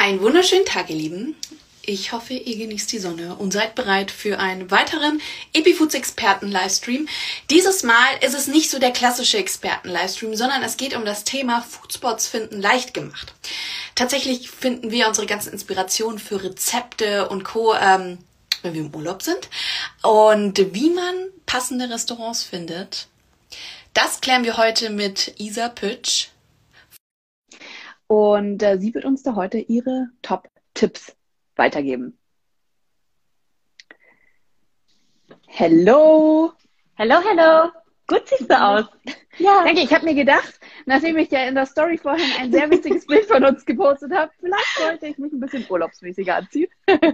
Einen wunderschönen Tag, ihr Lieben. Ich hoffe, ihr genießt die Sonne und seid bereit für einen weiteren Epifoods Experten Livestream. Dieses Mal ist es nicht so der klassische Experten Livestream, sondern es geht um das Thema Foodspots finden leicht gemacht. Tatsächlich finden wir unsere ganzen Inspirationen für Rezepte und Co. Ähm, wenn wir im Urlaub sind. Und wie man passende Restaurants findet, das klären wir heute mit Isa Pütsch und äh, sie wird uns da heute ihre Top-Tipps weitergeben. Hello! Hello, hello! Gut siehst du aus. Ja. Danke, ich habe mir gedacht, nachdem ich ja in der Story vorhin ein sehr witziges Bild von uns gepostet habe, vielleicht sollte ich mich ein bisschen urlaubsmäßiger anziehen.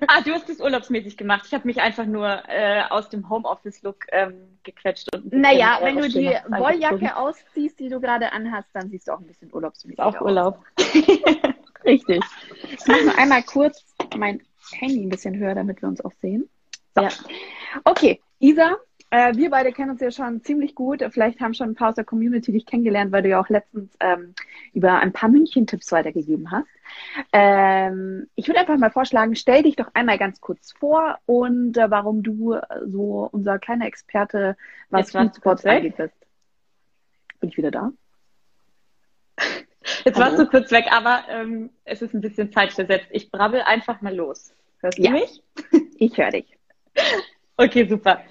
ah, du hast es urlaubsmäßig gemacht. Ich habe mich einfach nur äh, aus dem Homeoffice-Look ähm, gequetscht. Und naja, wenn du die Wolljacke ausziehst, die du gerade anhast, dann siehst du auch ein bisschen urlaubsmäßig auch aus. Auch Urlaub. Richtig. Ich mache nur einmal kurz mein Handy ein bisschen höher, damit wir uns auch sehen. So. Ja. Okay, Isa, äh, wir beide kennen uns ja schon ziemlich gut. Vielleicht haben schon ein paar aus der Community dich kennengelernt, weil du ja auch letztens ähm, über ein paar München-Tipps weitergegeben hast. Ähm, ich würde einfach mal vorschlagen, stell dich doch einmal ganz kurz vor und äh, warum du so unser kleiner Experte, was Foodsports angeht, bist. Bin ich wieder da? Jetzt Hallo? warst du kurz weg, aber ähm, es ist ein bisschen zeitversetzt. Ich brabbel einfach mal los. Hörst ja. du mich? Ich höre dich. Okay, super.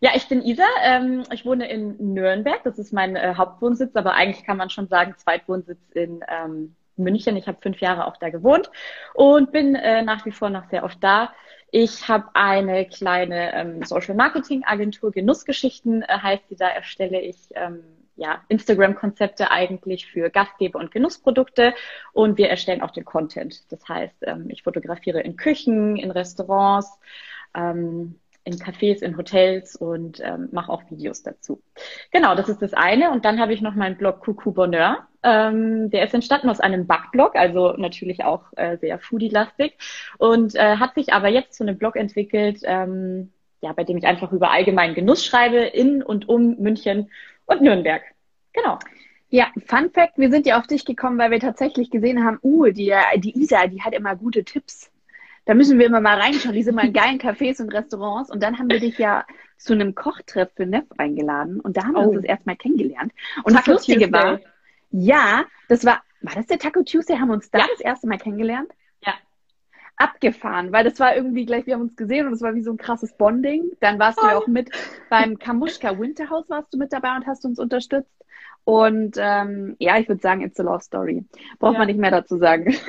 Ja, ich bin Isa. Ähm, ich wohne in Nürnberg. Das ist mein äh, Hauptwohnsitz, aber eigentlich kann man schon sagen Zweitwohnsitz in ähm, München. Ich habe fünf Jahre auch da gewohnt und bin äh, nach wie vor noch sehr oft da. Ich habe eine kleine ähm, Social Marketing Agentur, Genussgeschichten äh, heißt die. Da erstelle ich ähm, ja, Instagram-Konzepte eigentlich für Gastgeber und Genussprodukte und wir erstellen auch den Content. Das heißt, ähm, ich fotografiere in Küchen, in Restaurants, ähm, in Cafés, in Hotels und ähm, mache auch Videos dazu. Genau, das ist das eine. Und dann habe ich noch meinen Blog Coucou Bonheur. Ähm, der ist entstanden aus einem Backblog, also natürlich auch äh, sehr foodie-lastig und äh, hat sich aber jetzt zu einem Blog entwickelt, ähm, ja, bei dem ich einfach über allgemeinen Genuss schreibe in und um München und Nürnberg. Genau. Ja, Fun Fact, wir sind ja auf dich gekommen, weil wir tatsächlich gesehen haben, uh, die, die Isa, die hat immer gute Tipps da müssen wir immer mal reinschauen. Die sind mal in geilen Cafés und Restaurants. Und dann haben wir dich ja zu einem Kochtreff für Neff eingeladen. Und da haben wir uns oh. das erstmal kennengelernt. Und Taco das Lustige Tuesday. war, ja, das war, war das der Taco Tuesday? Haben wir uns da ja. das erste Mal kennengelernt? Ja. Abgefahren, weil das war irgendwie gleich, wir haben uns gesehen und es war wie so ein krasses Bonding. Dann warst oh. du ja auch mit beim Kamuschka Winterhouse warst du mit dabei und hast uns unterstützt. Und ähm, ja, ich würde sagen, it's a love story. Braucht ja. man nicht mehr dazu sagen.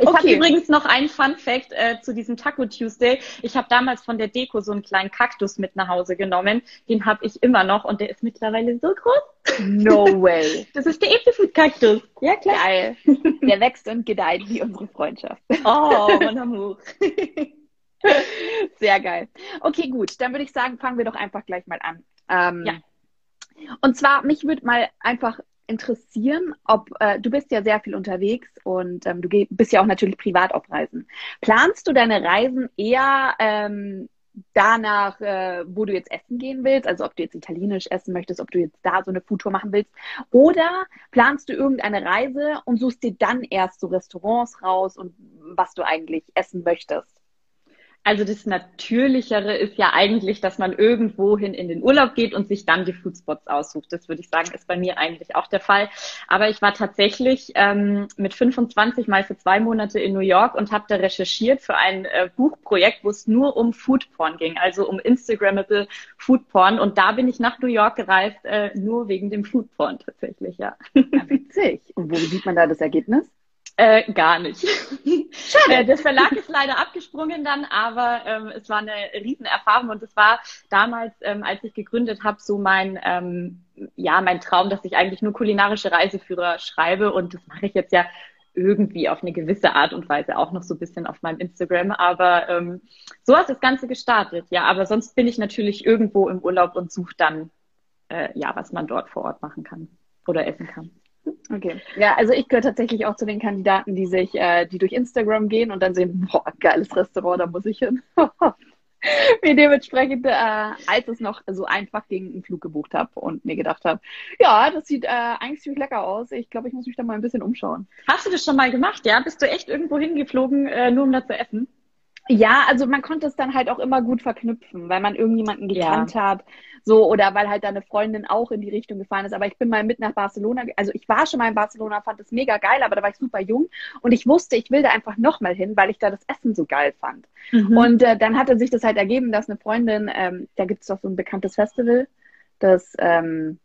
Ich okay. habe übrigens noch einen Fun Fact äh, zu diesem Taco Tuesday. Ich habe damals von der Deko so einen kleinen Kaktus mit nach Hause genommen. Den habe ich immer noch und der ist mittlerweile so groß. No way. Das ist der Epifood Kaktus. Ja, klar. Geil. Der wächst und gedeiht wie unsere Freundschaft. Oh, mon amour. Sehr geil. Okay, gut. Dann würde ich sagen, fangen wir doch einfach gleich mal an. Ähm, ja. Und zwar, mich würde mal einfach interessieren, ob äh, du bist ja sehr viel unterwegs und ähm, du bist ja auch natürlich privat auf Reisen. Planst du deine Reisen eher ähm, danach, äh, wo du jetzt essen gehen willst, also ob du jetzt italienisch essen möchtest, ob du jetzt da so eine Foodtour machen willst, oder planst du irgendeine Reise und suchst dir dann erst so Restaurants raus und was du eigentlich essen möchtest? Also das Natürlichere ist ja eigentlich, dass man irgendwohin in den Urlaub geht und sich dann die Foodspots aussucht. Das würde ich sagen, ist bei mir eigentlich auch der Fall. Aber ich war tatsächlich ähm, mit 25 mal für zwei Monate in New York und habe da recherchiert für ein äh, Buchprojekt, wo es nur um Foodporn ging, also um Instagrammable Foodporn. Und da bin ich nach New York gereist, äh, nur wegen dem Foodporn tatsächlich, ja. ja witzig. Und wo sieht man da das Ergebnis? Äh, gar nicht. Schade. Äh, der Verlag ist leider abgesprungen dann, aber ähm, es war eine Riesenerfahrung und es war damals, ähm, als ich gegründet habe, so mein ähm, ja mein Traum, dass ich eigentlich nur kulinarische Reiseführer schreibe und das mache ich jetzt ja irgendwie auf eine gewisse Art und Weise auch noch so ein bisschen auf meinem Instagram. Aber ähm, so hat das Ganze gestartet. Ja, aber sonst bin ich natürlich irgendwo im Urlaub und suche dann äh, ja, was man dort vor Ort machen kann oder essen kann. Okay. Ja, also ich gehöre tatsächlich auch zu den Kandidaten, die sich, äh, die durch Instagram gehen und dann sehen, boah, geiles Restaurant, da muss ich hin. mir dementsprechend, äh, als es noch so einfach ging, einen Flug gebucht habe und mir gedacht habe, ja, das sieht äh, eigentlich ziemlich lecker aus. Ich glaube, ich muss mich da mal ein bisschen umschauen. Hast du das schon mal gemacht, ja? Bist du echt irgendwo hingeflogen, äh, nur um da zu essen? Ja, also man konnte es dann halt auch immer gut verknüpfen, weil man irgendjemanden gekannt ja. hat, so oder weil halt deine Freundin auch in die Richtung gefahren ist. Aber ich bin mal mit nach Barcelona, also ich war schon mal in Barcelona, fand es mega geil, aber da war ich super jung und ich wusste, ich will da einfach nochmal hin, weil ich da das Essen so geil fand. Mhm. Und äh, dann hatte sich das halt ergeben, dass eine Freundin, ähm, da gibt es doch so ein bekanntes Festival, das ähm,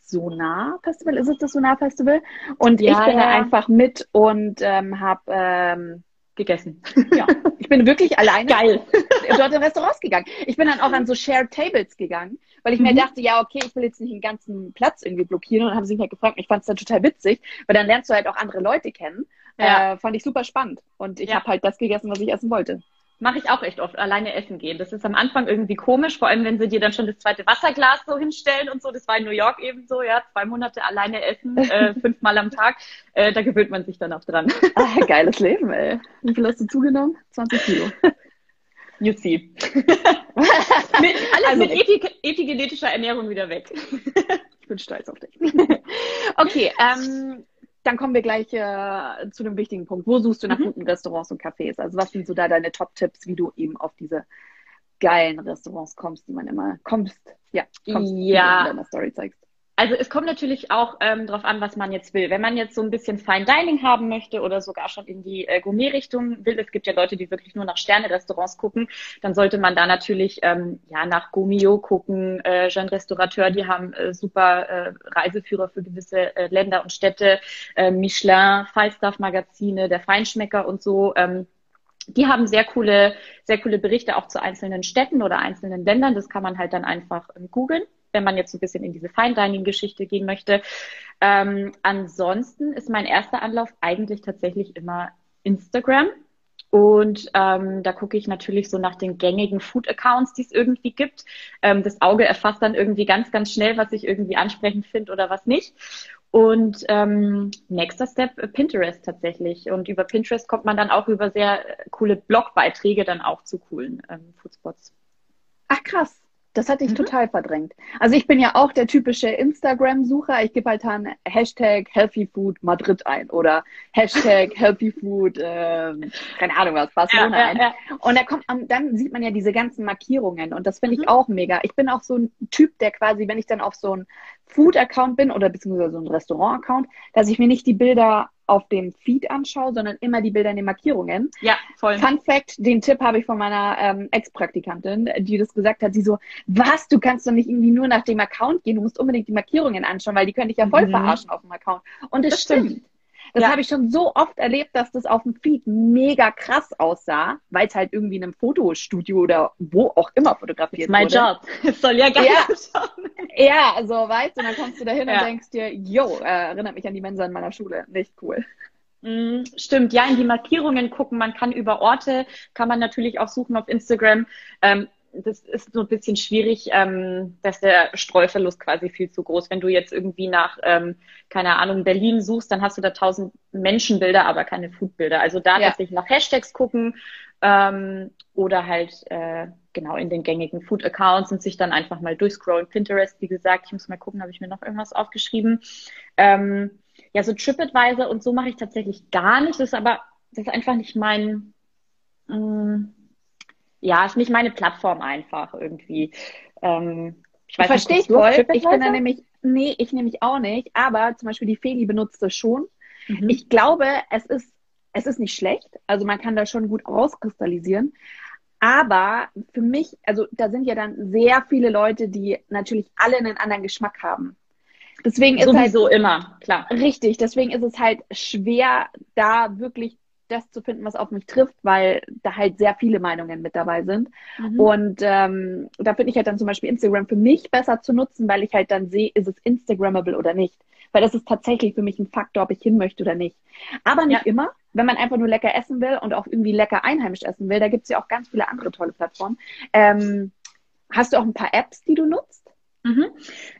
Sonar Festival, ist es das Sonar Festival? Und ja, ich bin ja. da einfach mit und ähm, habe ähm, gegessen. Ja, ich bin wirklich alleine Geil. dort in Restaurants gegangen. Ich bin dann auch an so Shared Tables gegangen, weil ich mhm. mir dachte, ja, okay, ich will jetzt nicht den ganzen Platz irgendwie blockieren. Und dann haben sie mich halt gefragt. Ich fand es dann total witzig, weil dann lernst du halt auch andere Leute kennen. Ja. Äh, fand ich super spannend. Und ich ja. habe halt das gegessen, was ich essen wollte. Mache ich auch echt oft, alleine essen gehen. Das ist am Anfang irgendwie komisch, vor allem wenn sie dir dann schon das zweite Wasserglas so hinstellen und so. Das war in New York eben so, ja, zwei Monate alleine essen, äh, fünfmal am Tag. Äh, da gewöhnt man sich dann auch dran. Ah, geiles Leben, ey. Wie viel hast du zugenommen? 20 Kilo. You see. mit, alles also mit epig, epigenetischer Ernährung wieder weg. ich bin stolz auf dich. okay, ähm, dann kommen wir gleich äh, zu dem wichtigen Punkt. Wo suchst du nach mhm. guten Restaurants und Cafés? Also was sind so da deine Top-Tipps, wie du eben auf diese geilen Restaurants kommst, die man immer kommst, ja, kommst, ja. in deiner Story zeigst? Also es kommt natürlich auch ähm, darauf an, was man jetzt will. Wenn man jetzt so ein bisschen Fine Dining haben möchte oder sogar schon in die äh, Gourmet-Richtung will, es gibt ja Leute, die wirklich nur nach Sterne-Restaurants gucken, dann sollte man da natürlich ähm, ja nach Gourmio gucken, äh, Jean Restaurateur, die haben äh, super äh, Reiseführer für gewisse äh, Länder und Städte, äh, Michelin, Falstaff-Magazine, der Feinschmecker und so. Ähm, die haben sehr coole, sehr coole Berichte auch zu einzelnen Städten oder einzelnen Ländern. Das kann man halt dann einfach ähm, googeln wenn man jetzt ein bisschen in diese Fine Dining Geschichte gehen möchte. Ähm, ansonsten ist mein erster Anlauf eigentlich tatsächlich immer Instagram. Und ähm, da gucke ich natürlich so nach den gängigen Food-Accounts, die es irgendwie gibt. Ähm, das Auge erfasst dann irgendwie ganz, ganz schnell, was ich irgendwie ansprechend finde oder was nicht. Und ähm, nächster Step äh, Pinterest tatsächlich. Und über Pinterest kommt man dann auch über sehr coole Blogbeiträge dann auch zu coolen ähm, Foodspots. Ach krass. Das hatte ich mhm. total verdrängt. Also ich bin ja auch der typische Instagram-Sucher. Ich gebe halt dann Hashtag Healthy Food Madrid ein oder Hashtag Healthy Food, äh, keine Ahnung was, Barcelona ja, ja, ja. ein. Und da kommt, dann sieht man ja diese ganzen Markierungen und das finde ich mhm. auch mega. Ich bin auch so ein Typ, der quasi, wenn ich dann auf so ein Food-Account bin oder beziehungsweise so ein Restaurant-Account, dass ich mir nicht die Bilder auf dem Feed anschaue, sondern immer die Bilder in den Markierungen. Ja, voll. Fun Fact, den Tipp habe ich von meiner ähm, Ex-Praktikantin, die das gesagt hat. Sie so, was, du kannst doch nicht irgendwie nur nach dem Account gehen, du musst unbedingt die Markierungen anschauen, weil die können dich ja voll mhm. verarschen auf dem Account. Und es stimmt. stimmt. Das ja. habe ich schon so oft erlebt, dass das auf dem Feed mega krass aussah, weil es halt irgendwie in einem Fotostudio oder wo auch immer fotografiert mein wurde. Mein Job. Es soll ja geil ja. ausschauen. Ja, also weißt du, dann kommst du da hin ja. und denkst dir, yo, äh, erinnert mich an die Mensa in meiner Schule. Nicht cool. Mm, stimmt, ja, in die Markierungen gucken. Man kann über Orte, kann man natürlich auch suchen auf Instagram. Ähm, das ist so ein bisschen schwierig, ähm, dass der Streuverlust quasi viel zu groß. Wenn du jetzt irgendwie nach, ähm, keine Ahnung, Berlin suchst, dann hast du da tausend Menschenbilder, aber keine Foodbilder. Also da ja. tatsächlich nach Hashtags gucken ähm, oder halt äh, genau in den gängigen Food-Accounts und sich dann einfach mal durchscrollen. Pinterest, wie gesagt, ich muss mal gucken, habe ich mir noch irgendwas aufgeschrieben. Ähm, ja, so TripAdvisor und so mache ich tatsächlich gar nicht. Das ist aber, das ist einfach nicht mein, mh, mm, ja, ist nicht meine Plattform einfach irgendwie. Ähm, ich weiß Verstehe ich voll. Ich bin da nämlich, nee, ich nämlich auch nicht, aber zum Beispiel die Feli benutzt das schon. Mhm. Ich glaube, es ist, es ist nicht schlecht. Also man kann da schon gut rauskristallisieren. Aber für mich, also da sind ja dann sehr viele Leute, die natürlich alle einen anderen Geschmack haben. Deswegen ist Sowieso halt, immer, klar. Richtig, deswegen ist es halt schwer, da wirklich das zu finden, was auf mich trifft, weil da halt sehr viele Meinungen mit dabei sind. Mhm. Und ähm, da finde ich halt dann zum Beispiel Instagram für mich besser zu nutzen, weil ich halt dann sehe, ist es Instagrammable oder nicht. Weil das ist tatsächlich für mich ein Faktor, ob ich hin möchte oder nicht. Aber nicht ja. immer. Wenn man einfach nur lecker essen will und auch irgendwie lecker einheimisch essen will, da gibt es ja auch ganz viele andere tolle Plattformen. Ähm, hast du auch ein paar Apps, die du nutzt? Mhm.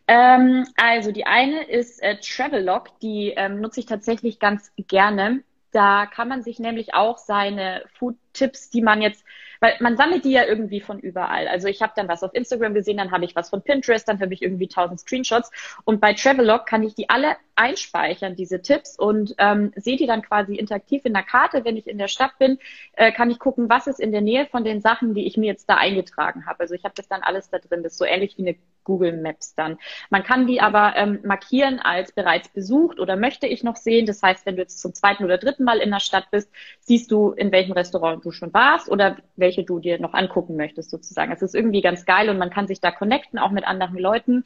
Ähm, also die eine ist äh, Travelog, die ähm, nutze ich tatsächlich ganz gerne Da kann man sich nämlich auch seine Food-Tipps, die man jetzt, weil man sammelt die ja irgendwie von überall. Also ich habe dann was auf Instagram gesehen, dann habe ich was von Pinterest, dann habe ich irgendwie tausend Screenshots. Und bei Travelog kann ich die alle einspeichern, diese Tipps, und ähm, sehe die dann quasi interaktiv in der Karte. Wenn ich in der Stadt bin, äh, kann ich gucken, was ist in der Nähe von den Sachen, die ich mir jetzt da eingetragen habe. Also ich habe das dann alles da drin. Das ist so ähnlich wie eine Google Maps dann. Man kann die aber ähm, markieren als bereits besucht oder möchte ich noch sehen. Das heißt, wenn du jetzt zum zweiten oder dritten Mal in der Stadt bist, siehst du, in welchem Restaurant du schon warst oder welche du dir noch angucken möchtest sozusagen. Es ist irgendwie ganz geil und man kann sich da connecten, auch mit anderen Leuten.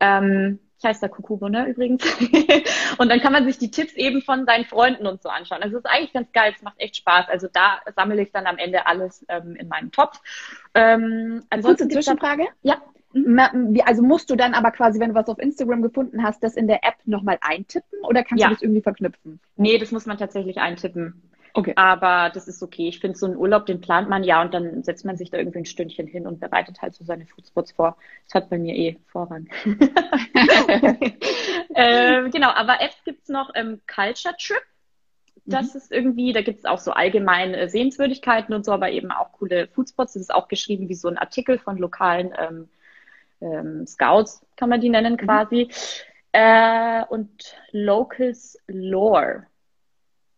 Ähm, ich heiße da Kukubo, ne, übrigens. und dann kann man sich die Tipps eben von seinen Freunden und so anschauen. Also es ist eigentlich ganz geil, es macht echt Spaß. Also da sammle ich dann am Ende alles ähm, in meinem Topf. Ähm, ansonsten Kurze Zwischenfrage? ja. Also musst du dann aber quasi, wenn du was auf Instagram gefunden hast, das in der App nochmal eintippen oder kannst ja. du das irgendwie verknüpfen? Nee, das muss man tatsächlich eintippen. Okay. Aber das ist okay. Ich finde, so einen Urlaub, den plant man ja und dann setzt man sich da irgendwie ein Stündchen hin und bereitet halt so seine Foodspots vor. Das hat bei mir eh Vorrang. ähm, genau, aber Apps gibt's noch ähm, Culture Trip. Das mhm. ist irgendwie, da gibt's auch so allgemeine Sehenswürdigkeiten und so, aber eben auch coole Foodspots. Das ist auch geschrieben wie so ein Artikel von lokalen ähm, ähm, Scouts, kann man die nennen mhm. quasi. Mhm. Äh, und Locals Lore.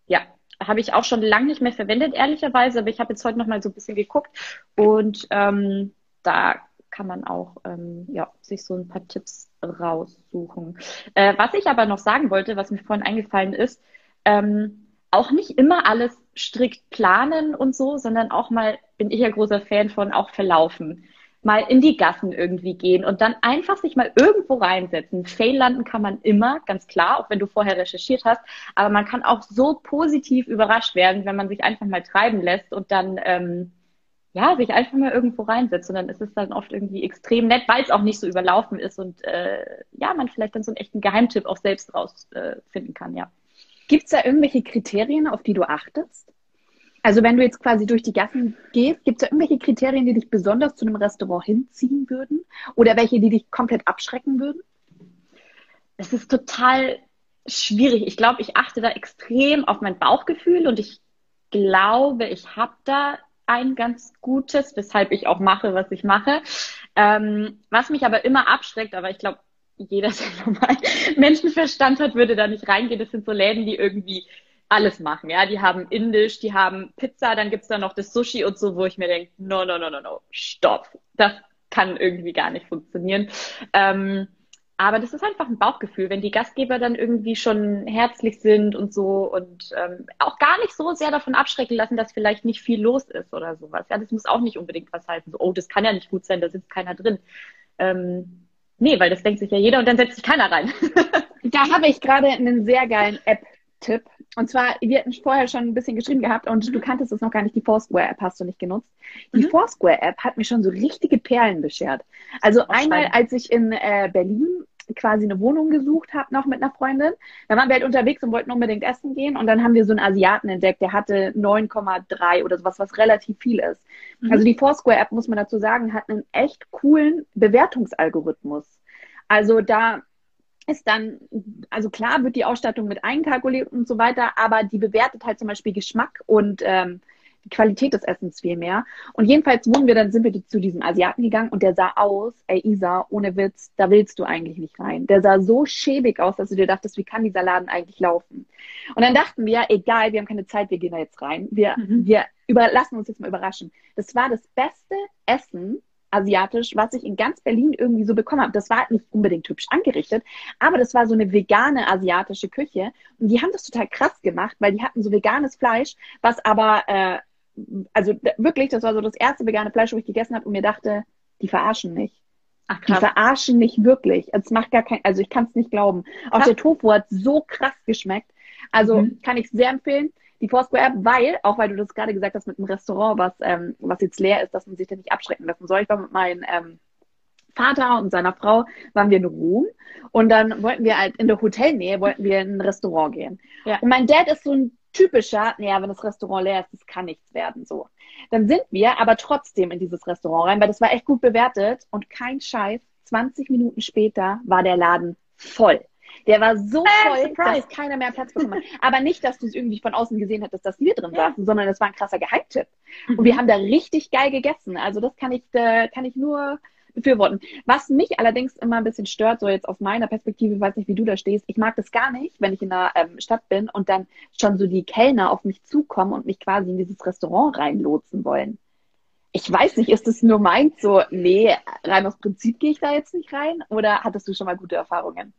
Ja, habe ich auch schon lange nicht mehr verwendet, ehrlicherweise, aber ich habe jetzt heute noch mal so ein bisschen geguckt und ähm, da kann man auch ähm, ja, sich so ein paar Tipps raussuchen. Äh, was ich aber noch sagen wollte, was mir vorhin eingefallen ist, ähm, auch nicht immer alles strikt planen und so, sondern auch mal, bin ich ja großer Fan von, auch verlaufen mal in die Gassen irgendwie gehen und dann einfach sich mal irgendwo reinsetzen. Fail landen kann man immer, ganz klar, auch wenn du vorher recherchiert hast, aber man kann auch so positiv überrascht werden, wenn man sich einfach mal treiben lässt und dann ähm, ja, sich einfach mal irgendwo reinsetzt und dann ist es dann oft irgendwie extrem nett, weil es auch nicht so überlaufen ist und äh, ja, man vielleicht dann so einen echten Geheimtipp auch selbst rausfinden äh, kann, ja. Gibt es da irgendwelche Kriterien, auf die du achtest? Also wenn du jetzt quasi durch die Gassen gehst, gibt es da irgendwelche Kriterien, die dich besonders zu einem Restaurant hinziehen würden? Oder welche, die dich komplett abschrecken würden? Es ist total schwierig. Ich glaube, ich achte da extrem auf mein Bauchgefühl und ich glaube, ich habe da ein ganz gutes, weshalb ich auch mache, was ich mache. Ähm, was mich aber immer abschreckt, aber ich glaube, jeder, der normal Menschenverstand hat, würde da nicht reingehen. Das sind so Läden, die irgendwie alles machen. Ja, die haben Indisch, die haben Pizza, dann gibt's da noch das Sushi und so, wo ich mir denke, no, no, no, no, no, stopp. Das kann irgendwie gar nicht funktionieren. Ähm, aber das ist einfach ein Bauchgefühl, wenn die Gastgeber dann irgendwie schon herzlich sind und so und ähm, auch gar nicht so sehr davon abschrecken lassen, dass vielleicht nicht viel los ist oder sowas. Ja, das muss auch nicht unbedingt was heißen. So, oh, das kann ja nicht gut sein, da sitzt keiner drin. Ähm, nee, weil das denkt sich ja jeder und dann setzt sich keiner rein. da habe ich gerade einen sehr geilen App-Tipp. Und zwar, wir hatten vorher schon ein bisschen geschrieben gehabt und du kanntest es noch gar nicht, die Foursquare-App hast du nicht genutzt. Die mhm. Foursquare-App hat mir schon so richtige Perlen beschert. Also einmal, als ich in äh, Berlin quasi eine Wohnung gesucht habe, noch mit einer Freundin. Da waren wir halt unterwegs und wollten unbedingt essen gehen. Und dann haben wir so einen Asiaten entdeckt, der hatte 9,3 oder sowas, was relativ viel ist. Mhm. Also die Foursquare-App, muss man dazu sagen, hat einen echt coolen Bewertungsalgorithmus. Also da ist dann, also klar wird die Ausstattung mit einkalkuliert und so weiter, aber die bewertet halt zum Beispiel Geschmack und ähm, die Qualität des Essens viel mehr. Und jedenfalls wurden wir dann, sind wir zu diesem Asiaten gegangen und der sah aus, ey Isa, ohne Witz, da willst du eigentlich nicht rein. Der sah so schäbig aus, dass du dir dachtest, wie kann dieser Laden eigentlich laufen? Und dann dachten wir, egal, wir haben keine Zeit, wir gehen da jetzt rein. Wir, mhm. wir überlassen uns jetzt mal überraschen. Das war das beste Essen, asiatisch, was ich in ganz Berlin irgendwie so bekommen habe. Das war nicht unbedingt hübsch angerichtet, aber das war so eine vegane asiatische Küche. Und die haben das total krass gemacht, weil die hatten so veganes Fleisch, was aber, äh, also wirklich, das war so das erste vegane Fleisch, wo ich gegessen habe und mir dachte, die verarschen mich. Ach, krass. Die verarschen mich wirklich. Es macht gar kein, also ich kann es nicht glauben. Auch krass. der Tofu hat so krass geschmeckt. Also mhm. kann ich sehr empfehlen die Foursquare-App, weil, auch weil du das gerade gesagt hast mit einem Restaurant, was, ähm, was jetzt leer ist, dass man sich da nicht abschrecken lassen soll. Ich war mit meinem ähm, Vater und seiner Frau, waren wir in Rom und dann wollten wir halt in der Hotelnähe, wollten wir in ein Restaurant gehen. Ja. Und mein Dad ist so ein typischer, naja, wenn das Restaurant leer ist, das kann nichts werden, so. Dann sind wir aber trotzdem in dieses Restaurant rein, weil das war echt gut bewertet und kein Scheiß, 20 Minuten später war der Laden voll. Der war so äh, voll, surprise. dass keiner mehr Platz bekommen hat. Aber nicht, dass du es irgendwie von außen gesehen hättest, dass wir drin ja. saßen, sondern das war ein krasser Geheimtipp. Mhm. Und wir haben da richtig geil gegessen. Also das kann ich, äh, kann ich nur befürworten. Was mich allerdings immer ein bisschen stört, so jetzt aus meiner Perspektive, ich weiß nicht, wie du da stehst, ich mag das gar nicht, wenn ich in einer ähm, Stadt bin und dann schon so die Kellner auf mich zukommen und mich quasi in dieses Restaurant reinlotsen wollen. Ich weiß nicht, ist es nur meins so, nee, rein aus Prinzip gehe ich da jetzt nicht rein? Oder hattest du schon mal gute Erfahrungen?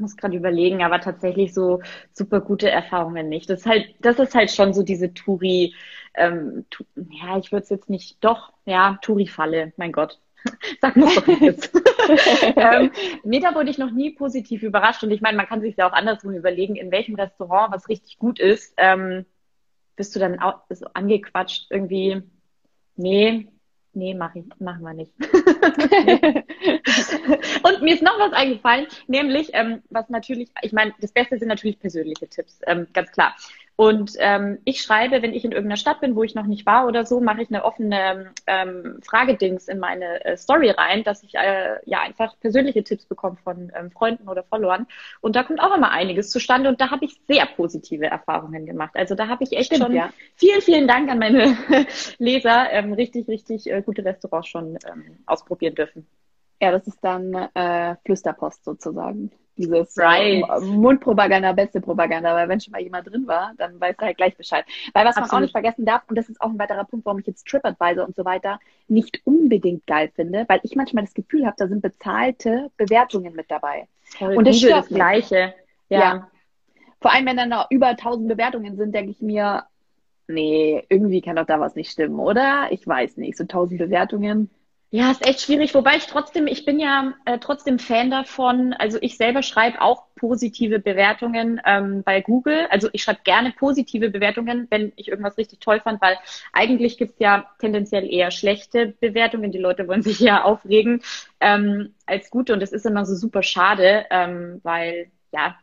Muss gerade überlegen, aber tatsächlich so super gute Erfahrungen nicht. Das ist halt, das ist halt schon so diese Touri, ähm, tu, ja, ich würde es jetzt nicht, doch, ja, Touri-Falle, mein Gott. Sag mal doch jetzt. ähm, nee, da wurde ich noch nie positiv überrascht und ich meine, man kann sich ja auch andersrum überlegen, in welchem Restaurant was richtig gut ist, ähm, bist du dann auch so angequatscht irgendwie, nee, Nee, mach ich, machen wir nicht. und mir ist noch was eingefallen, nämlich, ähm, was natürlich, ich meine, das Beste sind natürlich persönliche Tipps, ähm, ganz klar. Und ähm, ich schreibe, wenn ich in irgendeiner Stadt bin, wo ich noch nicht war oder so, mache ich eine offene ähm, Fragedings in meine äh, Story rein, dass ich äh, ja einfach persönliche Tipps bekomme von ähm, Freunden oder Followern. Und da kommt auch immer einiges zustande und da habe ich sehr positive Erfahrungen gemacht. Also da habe ich echt Stimmt, schon ja. vielen, vielen Dank an meine Leser, ähm, richtig, richtig äh, gute Restaurants schon ähm, ausprobieren dürfen. Ja, das ist dann äh, Flüsterpost sozusagen. Dieses right. Mundpropaganda, beste Propaganda, weil wenn schon mal jemand drin war, dann weiß er halt gleich Bescheid. Weil was Absolut. man auch nicht vergessen darf, und das ist auch ein weiterer Punkt, warum ich jetzt TripAdvisor und so weiter nicht unbedingt geil finde, weil ich manchmal das Gefühl habe, da sind bezahlte Bewertungen mit dabei. Voll und das ist das Gleiche. Ja. ja. Vor allem, wenn dann noch über 1000 Bewertungen sind, denke ich mir, nee, irgendwie kann doch da was nicht stimmen, oder? Ich weiß nicht, so 1000 Bewertungen. Ja, ist echt schwierig, wobei ich trotzdem, ich bin ja äh, trotzdem Fan davon. Also ich selber schreibe auch positive Bewertungen ähm, bei Google. Also ich schreibe gerne positive Bewertungen, wenn ich irgendwas richtig toll fand, weil eigentlich gibt's ja tendenziell eher schlechte Bewertungen. Die Leute wollen sich ja aufregen ähm, als gute und das ist immer so super schade, ähm, weil ja,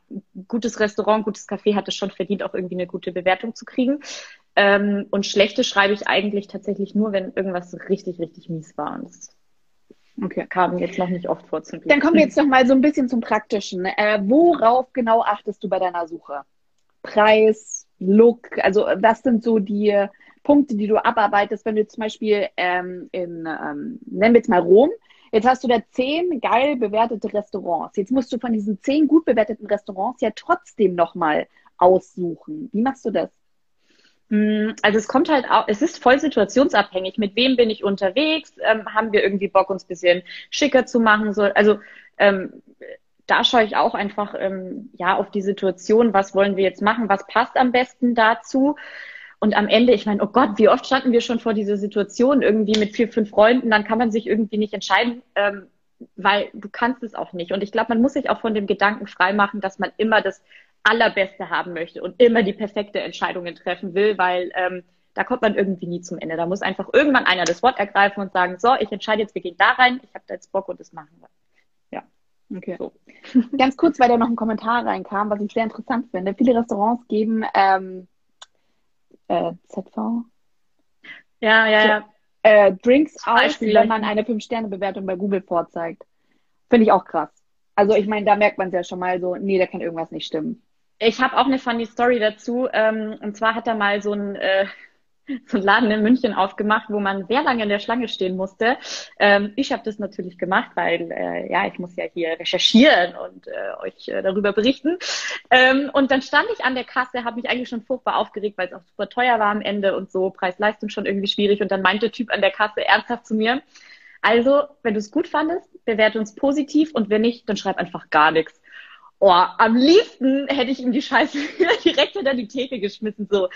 gutes Restaurant, gutes Café hat es schon verdient, auch irgendwie eine gute Bewertung zu kriegen. Ähm, und schlechte schreibe ich eigentlich tatsächlich nur, wenn irgendwas richtig, richtig mies war. Und das okay. kam jetzt noch nicht oft vor zum Glück. Dann kommen wir jetzt noch mal so ein bisschen zum Praktischen. Äh, worauf genau achtest du bei deiner Suche? Preis, Look, also was sind so die Punkte, die du abarbeitest, wenn du zum Beispiel ähm, in, ähm, nennen wir jetzt mal Rom, Jetzt hast du da zehn geil bewertete Restaurants. Jetzt musst du von diesen zehn gut bewerteten Restaurants ja trotzdem nochmal aussuchen. Wie machst du das? Mm, also es kommt halt auch, es ist voll situationsabhängig. Mit wem bin ich unterwegs? Ähm, haben wir irgendwie Bock, uns ein bisschen schicker zu machen? So, also ähm, da schaue ich auch einfach ähm, ja auf die Situation, was wollen wir jetzt machen, was passt am besten dazu. Und am Ende, ich meine, oh Gott, wie oft standen wir schon vor dieser Situation irgendwie mit vier, fünf Freunden, dann kann man sich irgendwie nicht entscheiden, ähm, weil du kannst es auch nicht. Und ich glaube, man muss sich auch von dem Gedanken freimachen, dass man immer das Allerbeste haben möchte und immer die perfekte Entscheidungen treffen will, weil ähm, da kommt man irgendwie nie zum Ende. Da muss einfach irgendwann einer das Wort ergreifen und sagen, so, ich entscheide jetzt, wir gehen da rein, ich habe da jetzt Bock und das machen wir. Ja. Okay. So. Ganz kurz, weil da noch ein Kommentar reinkam, was ich sehr interessant finde. Viele Restaurants geben ähm, äh, ZV. Ja, ja, ja. Äh, Drinks aus, wenn man eine 5-Sterne-Bewertung bei Google vorzeigt. Finde ich auch krass. Also ich meine, da merkt man es ja schon mal so, nee, da kann irgendwas nicht stimmen. Ich habe auch eine funny Story dazu. Ähm, und zwar hat er mal so ein, äh, so ein Laden in München aufgemacht, wo man sehr lange in der Schlange stehen musste. Ähm, ich habe das natürlich gemacht, weil äh, ja, ich muss ja hier recherchieren und äh, euch äh, darüber berichten. Ähm, und dann stand ich an der Kasse, habe mich eigentlich schon furchtbar aufgeregt, weil es auch super teuer war am Ende und so, Preis-Leistung schon irgendwie schwierig. Und dann meinte der Typ an der Kasse ernsthaft zu mir, also, wenn du es gut fandest, bewerte uns positiv und wenn nicht, dann schreib einfach gar nichts. Oh, am liebsten hätte ich ihm die Scheiße direkt hinter die Theke geschmissen. So,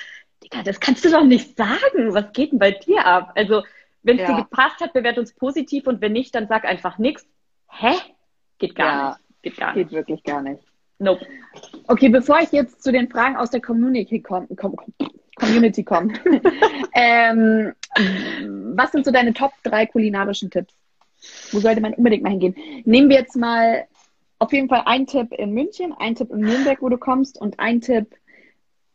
Digga, das kannst du doch nicht sagen. Was geht denn bei dir ab? Also, wenn es ja. dir gepasst hat, bewerte uns positiv und wenn nicht, dann sag einfach nichts. Hä? Geht gar ja, nicht. Geht gar nicht. Geht wirklich gar nicht. Nope. Okay, bevor ich jetzt zu den Fragen aus der Community komme, komm, Community komme, ähm, was sind so deine Top 3 kulinarischen Tipps? Wo sollte man unbedingt mal hingehen? Nehmen wir jetzt mal auf jeden Fall einen Tipp in München, einen Tipp in Nürnberg, wo du kommst und einen Tipp.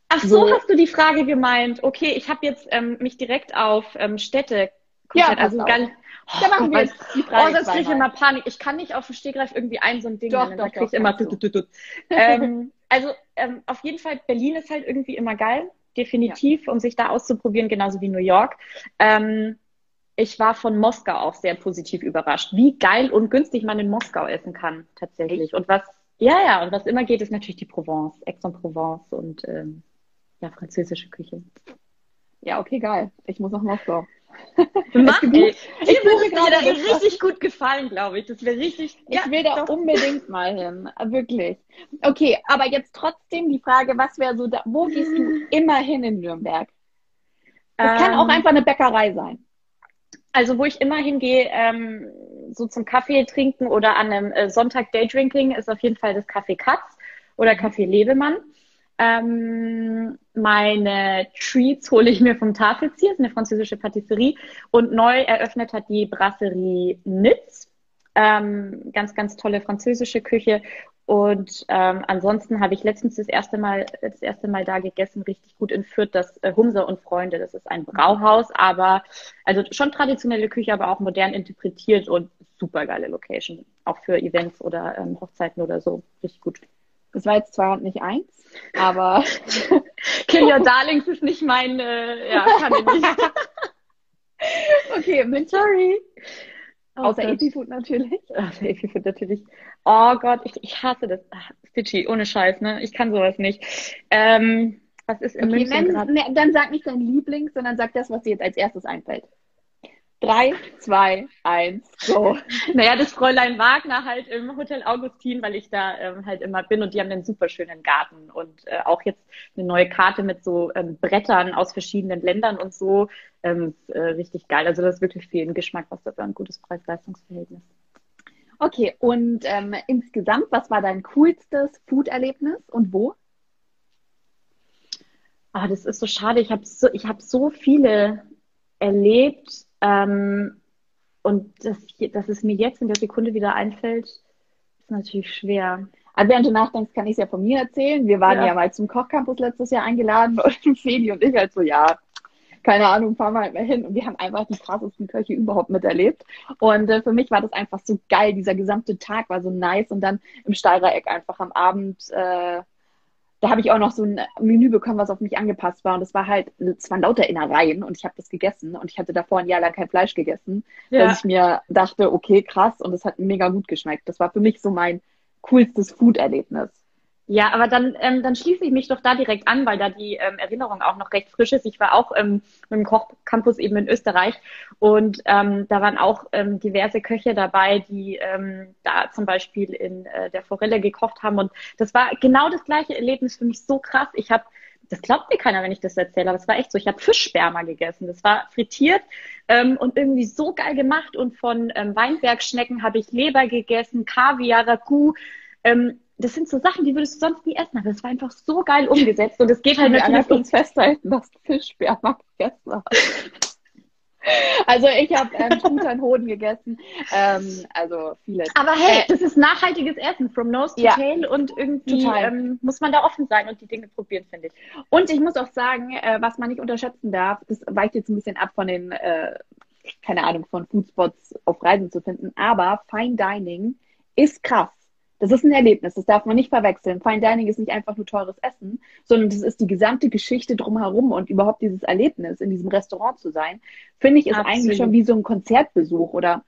Ach so, so hast du die Frage gemeint. Okay, ich habe jetzt ähm, mich direkt auf ähm, Städte Komplett, ja, also ganz, oh, da machen wir jetzt die Frage. Oh, das kriege ich immer Panik. Ich kann nicht auf dem Stegreif irgendwie ein so ein Ding doch, nennen. Doch, da kriege ich immer tut, tut, tut. ähm, Also ähm, auf jeden Fall, Berlin ist halt irgendwie immer geil, definitiv, ja. um sich da auszuprobieren, genauso wie New York. Ähm, ich war von Moskau auch sehr positiv überrascht, wie geil und günstig man in Moskau essen kann, tatsächlich. Und was, ja, ja, und was immer geht, ist natürlich die Provence, Aix-en-Provence und ähm, ja, französische Küche. Ja, okay, geil. Ich muss nach Moskau. Mach. Ich würde mir da richtig gut gefallen, glaube ich. Das wäre richtig. Ich ja, will da doch. unbedingt mal hin. Wirklich. Okay, aber jetzt trotzdem die Frage, was wäre so da, wo gehst du immer hin in Nürnberg? Das ähm, kann auch ähm. einfach eine Bäckerei sein. Also wo ich immer hingehe, ähm, so zum Kaffee trinken oder an einem äh, Sonntag Daydrinking, ist auf jeden Fall das Café Katz oder Café Lebemann. Ähm, meine Treats hole ich mir vom Tafelzier, ist eine französische Patisserie. Und neu eröffnet hat die Brasserie Nitz. Ähm, ganz, ganz tolle französische Küche. Und ähm, ansonsten habe ich letztens das erste Mal, das erste Mal da gegessen, richtig gut in Fürth, das äh, Humser und Freunde. Das ist ein Brauhaus, aber also schon traditionelle Küche, aber auch modern interpretiert und super geile Location. Auch für Events oder ähm, Hochzeiten oder so. Richtig gut. Das war jetzt zwar nicht eins, aber Kill Your Darlings ist nicht mein, äh, ja, kann ich nicht. okay, sorry. Oh Außer Epifood natürlich. Außer Epifood natürlich. Oh Gott, ich, ich hasse das. Ach, Stitchy, ohne Scheiß, ne? Ich kann sowas nicht. Ähm, was ist in okay, München nenn, ne, Dann sag nicht dein Liebling, sondern sag das, was dir jetzt als erstes einfällt. Drei, zwei, eins, go. naja, das Fräulein Wagner halt im Hotel Augustin, weil ich da ähm, halt immer bin und die haben einen super schönen Garten und äh, auch jetzt eine neue Karte mit so ähm, Brettern aus verschiedenen Ländern und so. Ähm, ist, äh, richtig geil. Also das ist wirklich viel Geschmack, was das ein gutes Preis-Leistungs-Verhältnis. Okay, und ähm, insgesamt, was war dein coolstes Food-Erlebnis und wo? Ah, das ist so schade. Ich habe so, hab so viele erlebt ähm, und das, dass es mir jetzt in der Sekunde wieder einfällt, ist natürlich schwer. Also während du nachdenkst, kann ich es ja von mir erzählen. Wir waren ja, ja mal zum Kochcampus letztes Jahr eingeladen und Feli und ich halt so, ja, keine Ahnung, fahren wir halt mal hin. Und wir haben einfach die krassesten Köche überhaupt miterlebt. Und äh, für mich war das einfach so geil. Dieser gesamte Tag war so nice. Und dann im Steirereck einfach am Abend äh, da habe ich auch noch so ein Menü bekommen, was auf mich angepasst war. Und es war halt, es waren lauter Innereien und ich habe das gegessen und ich hatte davor ein Jahr lang kein Fleisch gegessen, ja. dass ich mir dachte, okay, krass, und es hat mega gut geschmeckt. Das war für mich so mein coolstes Food-Erlebnis. Ja, aber dann, ähm, dann schließe ich mich doch da direkt an, weil da die ähm, Erinnerung auch noch recht frisch ist. Ich war auch ähm, mit dem Kochcampus eben in Österreich und ähm, da waren auch ähm, diverse Köche dabei, die ähm, da zum Beispiel in äh, der Forelle gekocht haben. Und das war genau das gleiche Erlebnis für mich so krass. Ich habe das glaubt mir keiner, wenn ich das erzähle, aber es war echt so. Ich habe Fischsperma gegessen. Das war frittiert ähm, und irgendwie so geil gemacht. Und von ähm, Weinbergschnecken habe ich Leber gegessen, Kaviar, Ragout. Ähm, das sind so Sachen, die würdest du sonst nie essen, aber das war einfach so geil umgesetzt und es geht halt natürlich uns festhalten, dass du Fischsperma gegessen hast. Also ich habe ähm, Truternhoden gegessen, ähm, also viele. Aber hey, das ist nachhaltiges Essen, from nose to ja, tail und irgendwie ähm, muss man da offen sein und die Dinge probieren, finde ich. Und ich muss auch sagen, äh, was man nicht unterschätzen darf, das weicht jetzt ein bisschen ab von den, äh, keine Ahnung, von Foodspots auf Reisen zu finden, aber Fine Dining ist krass. Das ist ein Erlebnis, das darf man nicht verwechseln. Fine Dining ist nicht einfach nur teures Essen, sondern das ist die gesamte Geschichte drumherum und überhaupt dieses Erlebnis, in diesem Restaurant zu sein, finde ich, ist Absolut. eigentlich schon wie so ein Konzertbesuch oder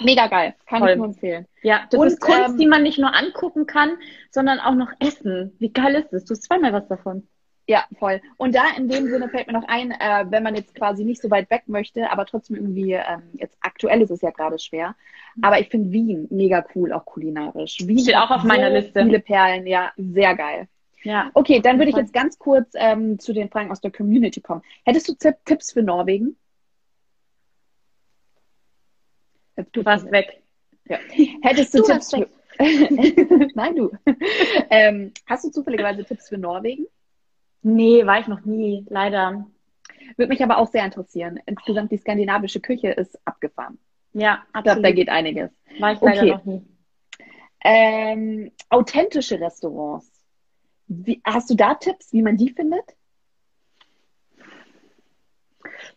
mega geil. Kann Toll. ich nur empfehlen. Ja, das und, ist Kunst, ähm, die man nicht nur angucken kann, sondern auch noch essen. Wie geil ist das? Du hast zweimal was davon. Ja, voll. Und da in dem Sinne fällt mir noch ein, äh, wenn man jetzt quasi nicht so weit weg möchte, aber trotzdem irgendwie, ähm, jetzt aktuell ist es ja gerade schwer, aber ich finde Wien mega cool, auch kulinarisch. Wien steht auch auf so meiner Liste. Viele Perlen, ja, sehr geil. Ja. Okay, dann würde ich jetzt ganz kurz ähm, zu den Fragen aus der Community kommen. Hättest du Tipps für Norwegen? Du warst weg. Ja. Hättest du, du Tipps für... Nein, du. ähm, hast du zufälligerweise Tipps für Norwegen? Nee, war ich noch nie, leider. Würde mich aber auch sehr interessieren. Insgesamt die skandinavische Küche ist abgefahren. Ja, absolut. Ich glaube, da geht einiges. War ich leider okay. noch nie. Ähm, authentische Restaurants. Wie, hast du da Tipps, wie man die findet?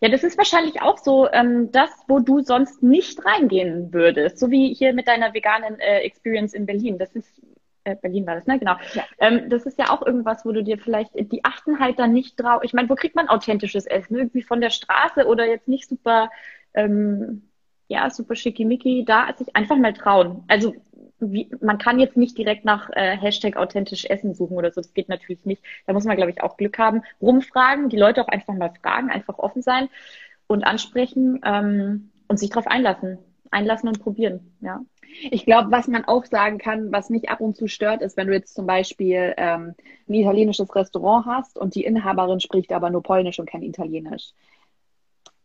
Ja, das ist wahrscheinlich auch so ähm, das, wo du sonst nicht reingehen würdest. So wie hier mit deiner veganen äh, Experience in Berlin. Das ist äh, Berlin war das, ne? Genau. Ja. Ähm, das ist ja auch irgendwas, wo du dir vielleicht, die achten halt dann nicht drauf. Ich meine, wo kriegt man authentisches Essen? Irgendwie von der Straße oder jetzt nicht super, ähm, ja, super schickimicki. Da sich einfach mal trauen. Also wie, man kann jetzt nicht direkt nach äh, Hashtag authentisch Essen suchen oder so. Das geht natürlich nicht. Da muss man, glaube ich, auch Glück haben. Rumfragen, die Leute auch einfach mal fragen, einfach offen sein und ansprechen ähm, und sich darauf einlassen. Einlassen und probieren, ja. Ich glaube, was man auch sagen kann, was mich ab und zu stört, ist, wenn du jetzt zum Beispiel ähm, ein italienisches Restaurant hast und die Inhaberin spricht aber nur Polnisch und kein Italienisch.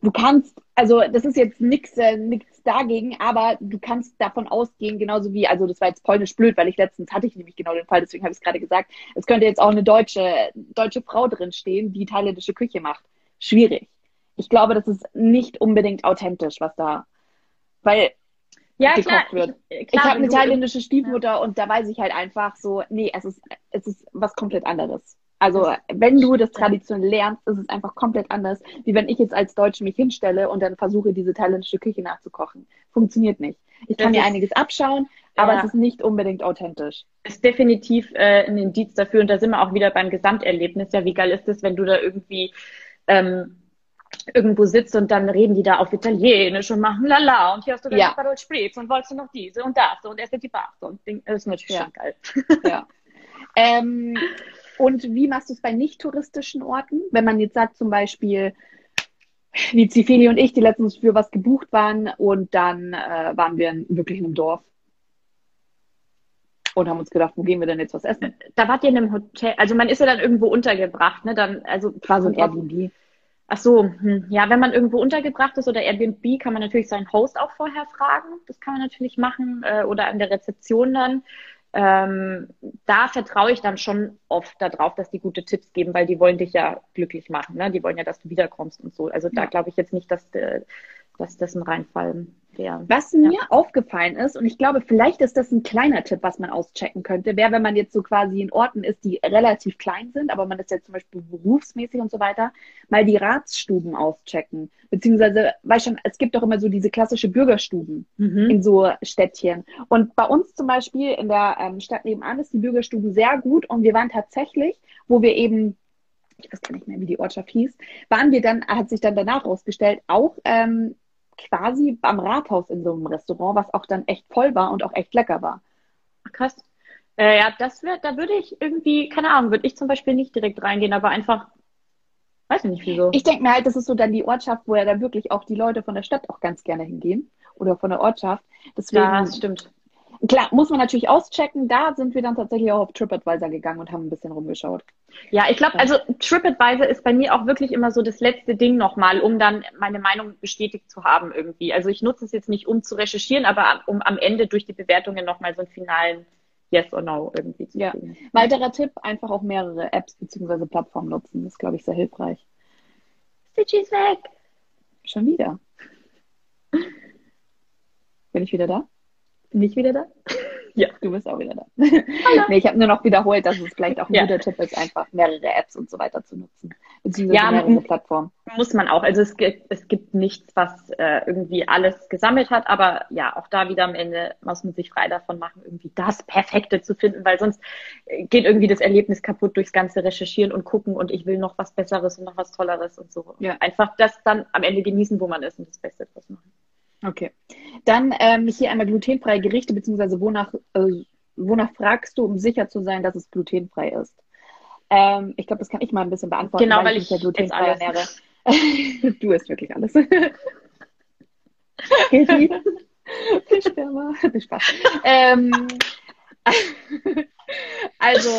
Du kannst, also das ist jetzt nichts äh, dagegen, aber du kannst davon ausgehen, genauso wie, also das war jetzt polnisch blöd, weil ich letztens hatte ich nämlich genau den Fall, deswegen habe ich es gerade gesagt, es könnte jetzt auch eine deutsche, deutsche Frau drin stehen, die thailändische Küche macht. Schwierig. Ich glaube, das ist nicht unbedingt authentisch, was da, weil ja, gekocht klar, wird. Ich, äh, ich habe eine thailändische Stiefmutter ja. und da weiß ich halt einfach so, nee, es ist, es ist was komplett anderes. Also wenn du das traditionell lernst, ist es einfach komplett anders, wie wenn ich jetzt als Deutsche mich hinstelle und dann versuche, diese thailändische Küche nachzukochen. Funktioniert nicht. Ich kann das mir ist, einiges abschauen, aber ja. es ist nicht unbedingt authentisch. Ist definitiv äh, ein Indiz dafür und da sind wir auch wieder beim Gesamterlebnis. Ja, wie geil ist es, wenn du da irgendwie ähm, irgendwo sitzt und dann reden die da auf Italienisch und machen lala und hier hast du deine ja. Parol Spritz und wolltest du noch diese und das und erst die Bart und Ding. Das ist natürlich ja. schon geil. Ja. ähm, und wie machst du es bei nicht touristischen Orten? Wenn man jetzt sagt zum Beispiel, wie Zifeli und ich, die letztens für was gebucht waren und dann äh, waren wir in, wirklich in einem Dorf und haben uns gedacht, wo gehen wir denn jetzt was essen? Da wart ihr in einem Hotel, also man ist ja dann irgendwo untergebracht, ne? Dann, also quasi ein Airbnb. Ach so, hm. ja, wenn man irgendwo untergebracht ist oder Airbnb, kann man natürlich seinen Host auch vorher fragen. Das kann man natürlich machen äh, oder an der Rezeption dann. Ähm, da vertraue ich dann schon oft darauf, dass die gute Tipps geben, weil die wollen dich ja glücklich machen. Ne? Die wollen ja, dass du wiederkommst und so. Also da glaube ich jetzt nicht, dass, äh, dass das ein Reinfall ja. Was mir ja. aufgefallen ist, und ich glaube, vielleicht ist das ein kleiner Tipp, was man auschecken könnte, wäre, wenn man jetzt so quasi in Orten ist, die relativ klein sind, aber man ist jetzt zum Beispiel berufsmäßig und so weiter, mal die Ratsstuben auschecken. Beziehungsweise, weil schon, es gibt doch immer so diese klassische Bürgerstuben mhm. in so Städtchen. Und bei uns zum Beispiel in der ähm, Stadt nebenan ist die Bürgerstuben sehr gut und wir waren tatsächlich, wo wir eben ich weiß gar nicht mehr, wie die Ortschaft hieß, waren wir dann, hat sich dann danach herausgestellt, auch ähm, quasi am Rathaus in so einem Restaurant, was auch dann echt voll war und auch echt lecker war. Krass. Äh, ja, das wird, da würde ich irgendwie, keine Ahnung, würde ich zum Beispiel nicht direkt reingehen, aber einfach, weiß ich nicht wieso. Ich denke mir halt, das ist so dann die Ortschaft, wo ja da wirklich auch die Leute von der Stadt auch ganz gerne hingehen oder von der Ortschaft. Deswegen, ja, das stimmt. Klar, muss man natürlich auschecken. Da sind wir dann tatsächlich auch auf TripAdvisor gegangen und haben ein bisschen rumgeschaut. Ja, ich glaube, also TripAdvisor ist bei mir auch wirklich immer so das letzte Ding nochmal, um dann meine Meinung bestätigt zu haben irgendwie. Also ich nutze es jetzt nicht, um zu recherchieren, aber um am Ende durch die Bewertungen nochmal so einen finalen Yes or No irgendwie zu ja. kriegen. Weiterer Tipp, einfach auch mehrere Apps bzw. Plattformen nutzen. Das ist, glaube ich, sehr hilfreich. Stitchy ist weg. Schon wieder. Bin ich wieder da? Bin ich wieder da? Ja, du bist auch wieder da. Hallo. nee, ich habe nur noch wiederholt, dass es vielleicht auch ein ja. guter Tipp ist, einfach mehrere Apps und so weiter zu nutzen. Beziehungsweise ja, mehrere Plattformen. Muss man auch. Also es gibt, es gibt nichts, was äh, irgendwie alles gesammelt hat, aber ja, auch da wieder am Ende muss man sich frei davon machen, irgendwie das Perfekte zu finden, weil sonst äh, geht irgendwie das Erlebnis kaputt durchs ganze Recherchieren und gucken und ich will noch was Besseres und noch was Tolleres und so. Ja. Einfach das dann am Ende genießen, wo man ist und das Beste draus machen. Okay. Dann ähm, hier einmal glutenfreie Gerichte, beziehungsweise wonach, äh, wonach fragst du, um sicher zu sein, dass es glutenfrei ist? Ähm, ich glaube, das kann ich mal ein bisschen beantworten. Genau, weil, weil ich, ich ja glutenfrei ernähre. du isst wirklich alles. Sperma. Spaß. ähm, also,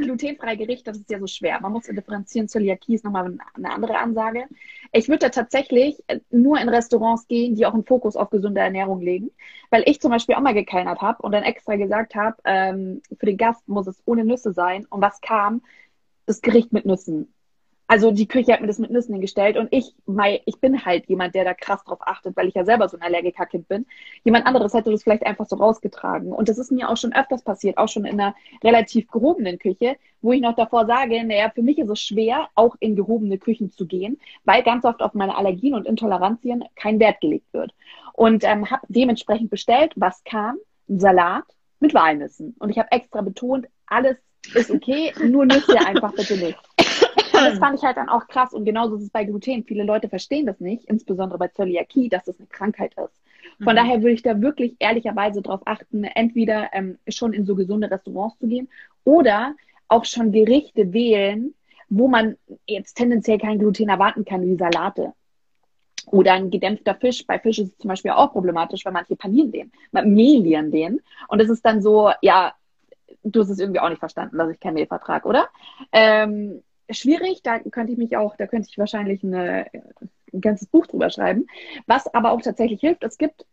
glutenfreie Gericht, das ist ja so schwer. Man muss differenzieren. Zöliakie ist nochmal eine andere Ansage. Ich würde da tatsächlich nur in Restaurants gehen, die auch einen Fokus auf gesunde Ernährung legen. Weil ich zum Beispiel auch mal gekellnert habe und dann extra gesagt habe, ähm, für den Gast muss es ohne Nüsse sein. Und was kam? Das Gericht mit Nüssen. Also die Küche hat mir das mit Nüssen hingestellt und ich, mein, ich bin halt jemand, der da krass drauf achtet, weil ich ja selber so ein Allergikerkind bin. Jemand anderes hätte das vielleicht einfach so rausgetragen. Und das ist mir auch schon öfters passiert, auch schon in einer relativ gehobenen Küche, wo ich noch davor sage, naja, für mich ist es schwer, auch in gehobene Küchen zu gehen, weil ganz oft auf meine Allergien und Intoleranzien kein Wert gelegt wird. Und ähm, habe dementsprechend bestellt, was kam? Ein Salat mit Walnüssen. Und ich habe extra betont, alles ist okay, nur Nüsse einfach bitte nicht. Und das fand ich halt dann auch krass. Und genauso ist es bei Gluten. Viele Leute verstehen das nicht, insbesondere bei Zöliakie, dass das eine Krankheit ist. Von mhm. daher würde ich da wirklich ehrlicherweise darauf achten, entweder ähm, schon in so gesunde Restaurants zu gehen oder auch schon Gerichte wählen, wo man jetzt tendenziell kein Gluten erwarten kann, wie Salate. Oder ein gedämpfter Fisch. Bei Fisch ist es zum Beispiel auch problematisch, weil manche panieren den, mehlieren den. Und es ist dann so, ja, du hast es irgendwie auch nicht verstanden, dass ich kein Mehl vertrage, oder? Ähm, schwierig, da könnte ich mich auch, da könnte ich wahrscheinlich eine, ein ganzes Buch drüber schreiben. Was aber auch tatsächlich hilft, es gibt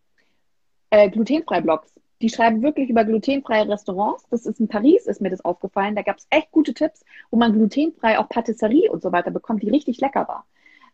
äh, glutenfreie Blogs. Die schreiben wirklich über glutenfreie Restaurants. Das ist in Paris, ist mir das aufgefallen. Da gab es echt gute Tipps, wo man glutenfrei auch Patisserie und so weiter bekommt, die richtig lecker war.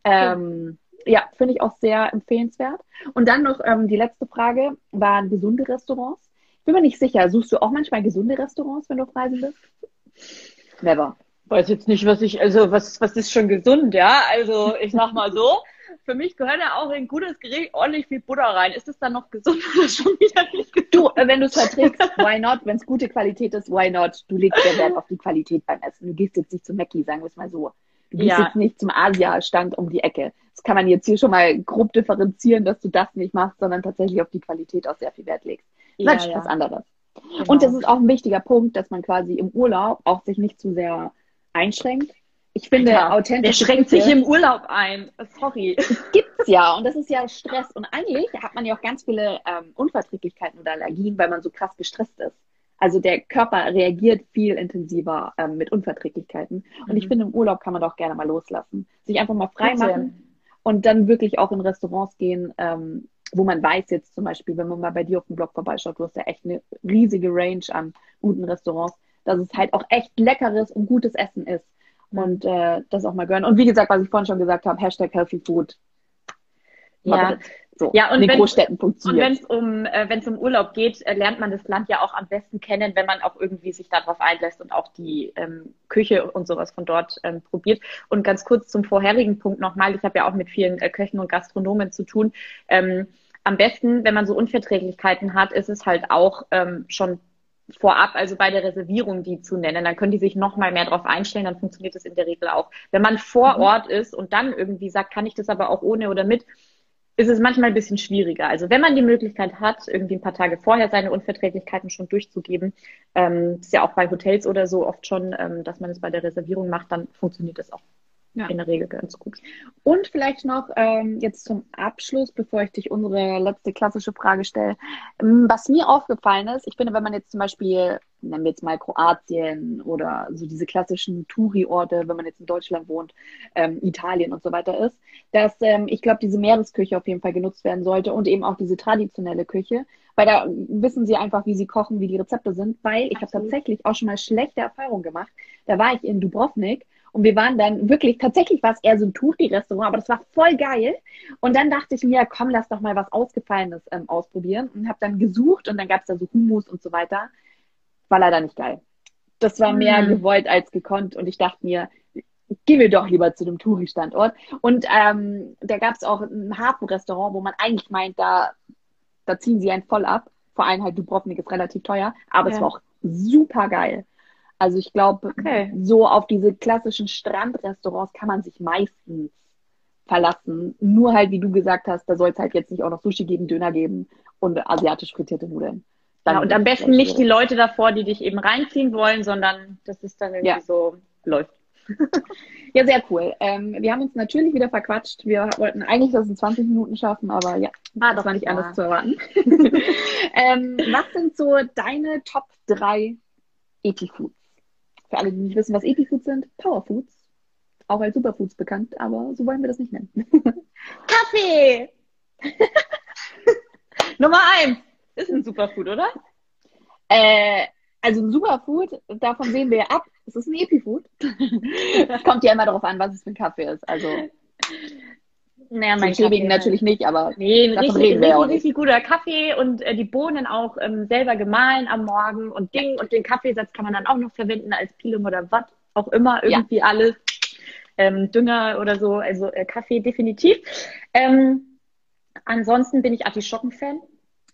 Ähm, ja, finde ich auch sehr empfehlenswert. Und dann noch ähm, die letzte Frage, waren gesunde Restaurants? Bin mir nicht sicher. Suchst du auch manchmal gesunde Restaurants, wenn du auf Reisen bist? Never. Weiß jetzt nicht, was ich, also was, was ist schon gesund, ja? Also ich sag mal so, für mich gehört ja auch in ein gutes Gericht ordentlich viel Butter rein. Ist es dann noch gesund oder schon wieder nicht gesund? Du, äh, wenn du es verträgst, why not? Wenn es gute Qualität ist, why not? Du legst ja Wert auf die Qualität beim Essen. Du gehst jetzt nicht zum Mackie, sagen wir es mal so. Du gehst ja. jetzt nicht zum Asia-Stand um die Ecke. Das kann man jetzt hier schon mal grob differenzieren, dass du das nicht machst, sondern tatsächlich auf die Qualität auch sehr viel Wert legst. Ja, Mensch, ja. was anderes. Genau. Und das ist auch ein wichtiger Punkt, dass man quasi im Urlaub auch sich nicht zu sehr einschränkt. Ich finde ja, authentisch. Der schränkt sich im Urlaub ein. Sorry. Gibt's ja. Und das ist ja Stress. Und eigentlich hat man ja auch ganz viele ähm, Unverträglichkeiten oder Allergien, weil man so krass gestresst ist. Also der Körper reagiert viel intensiver ähm, mit Unverträglichkeiten. Und mhm. ich finde, im Urlaub kann man doch gerne mal loslassen. Sich einfach mal frei machen und dann wirklich auch in Restaurants gehen, ähm, wo man weiß jetzt zum Beispiel, wenn man mal bei dir auf dem Blog vorbeischaut, du hast ja echt eine riesige Range an guten Restaurants, dass es halt auch echt leckeres und gutes Essen ist. Und äh, das auch mal gönnen. Und wie gesagt, was ich vorhin schon gesagt habe, Hashtag Healthy Food. Ja. So, ja, und in den Großstädten funktioniert. Und wenn es um, äh, wenn's um Urlaub geht, äh, lernt man das Land ja auch am besten kennen, wenn man auch irgendwie sich darauf einlässt und auch die ähm, Küche und sowas von dort ähm, probiert. Und ganz kurz zum vorherigen Punkt nochmal, ich habe ja auch mit vielen äh, Köchen und Gastronomen zu tun. Ähm, am besten, wenn man so Unverträglichkeiten hat, ist es halt auch ähm, schon vorab, also bei der Reservierung, die zu nennen. Dann können die sich noch mal mehr darauf einstellen, dann funktioniert das in der Regel auch. Wenn man vor mhm. Ort ist und dann irgendwie sagt, kann ich das aber auch ohne oder mit, ist es manchmal ein bisschen schwieriger. Also wenn man die Möglichkeit hat, irgendwie ein paar Tage vorher seine Unverträglichkeiten schon durchzugeben, ähm, ist ja auch bei Hotels oder so oft schon, ähm, dass man es bei der Reservierung macht, dann funktioniert das auch ja. in der Regel ganz gut. Und vielleicht noch ähm, jetzt zum Abschluss, bevor ich dich unsere letzte klassische Frage stelle. Ähm, was mir aufgefallen ist, ich finde, wenn man jetzt zum Beispiel, nennen wir jetzt mal Kroatien oder so diese klassischen Touri-Orte, wenn man jetzt in Deutschland wohnt, ähm, Italien und so weiter ist, dass ähm, ich glaube, diese Meeresküche auf jeden Fall genutzt werden sollte und eben auch diese traditionelle Küche, weil da wissen sie einfach, wie sie kochen, wie die Rezepte sind, weil ich habe tatsächlich auch schon mal schlechte Erfahrungen gemacht. Da war ich in Dubrovnik und wir waren dann wirklich, tatsächlich war es eher so ein Touri-Restaurant, aber das war voll geil. Und dann dachte ich mir, komm, lass doch mal was Ausgefallenes ähm, ausprobieren. Und habe dann gesucht und dann gab es da so Hummus und so weiter. War leider nicht geil. Das war mehr mhm. gewollt als gekonnt. Und ich dachte mir, gehen wir doch lieber zu dem Touri-Standort. Und ähm, da gab es auch ein Hafenrestaurant, wo man eigentlich meint, da, da ziehen sie einen voll ab. Vor allem halt Dubrovnik ist relativ teuer, aber ja. es war auch super geil. Also ich glaube, okay. so auf diese klassischen Strandrestaurants kann man sich meistens verlassen. Nur halt, wie du gesagt hast, da soll es halt jetzt nicht auch noch Sushi geben, Döner geben und asiatisch frittierte Nudeln. Dann ja, und am besten nicht die Leute davor, die dich eben reinziehen wollen, sondern das ist dann irgendwie ja. so läuft. ja, sehr cool. Ähm, wir haben uns natürlich wieder verquatscht. Wir wollten eigentlich das in 20 Minuten schaffen, aber ja, ah, das war nicht anders zu erwarten. ähm, was sind so deine Top 3 Eti-Foods? Für alle, die nicht wissen, was Epifoods sind, Powerfoods. Auch als Superfoods bekannt, aber so wollen wir das nicht nennen. Kaffee! Nummer eins ist ein Superfood, oder? Äh, also ein Superfood, davon sehen wir ab, Es ist ein Epifood. Es kommt ja immer darauf an, was es für ein Kaffee ist. Also naja, mein Kaffee natürlich nicht, aber nee, richtig, reden wir richtig, richtig guter Kaffee und äh, die Bohnen auch ähm, selber gemahlen am Morgen und Ding und den Kaffeesatz kann man dann auch noch verwenden als Pilum oder was auch immer, irgendwie ja. alles. Ähm, Dünger oder so, also äh, Kaffee definitiv. Ähm, ansonsten bin ich Artischocken-Fan.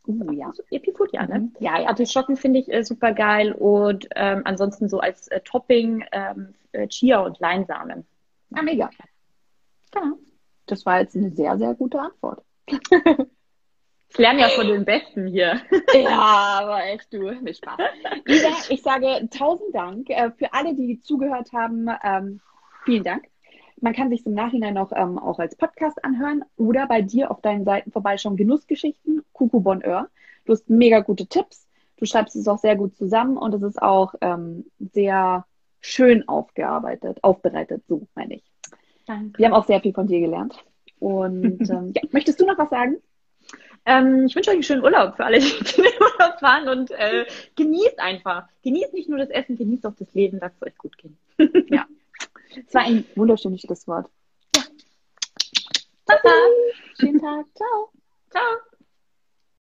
Uh, ja. Epifood, ja, ne? Mhm. Ja, Artischocken finde ich äh, super geil und ähm, ansonsten so als äh, Topping ähm, äh, Chia und Leinsamen. Ah, mega. Genau. Das war jetzt eine sehr, sehr gute Antwort. Ich lerne ja von den Besten hier. Ja, aber echt du, nicht Spaß. Lisa, ich sage tausend Dank äh, für alle, die zugehört haben. Ähm, vielen Dank. Man kann sich im Nachhinein noch ähm, auch als Podcast anhören oder bei dir auf deinen Seiten vorbeischauen. Genussgeschichten, Kuku Bonheur. Du hast mega gute Tipps. Du schreibst es auch sehr gut zusammen und es ist auch ähm, sehr schön aufgearbeitet, aufbereitet, so meine ich. Danke. Wir haben auch sehr viel von dir gelernt. Und ähm, ja, möchtest du noch was sagen? Ähm, ich wünsche euch einen schönen Urlaub für alle, die in den Urlaub fahren und äh, genießt einfach. Genießt nicht nur das Essen, genießt auch das Leben, lasst es euch gut gehen. ja. Es war ein wunderschönes Schlusswort. Ja. Ciao. Schönen Tag. Ciao. Ciao.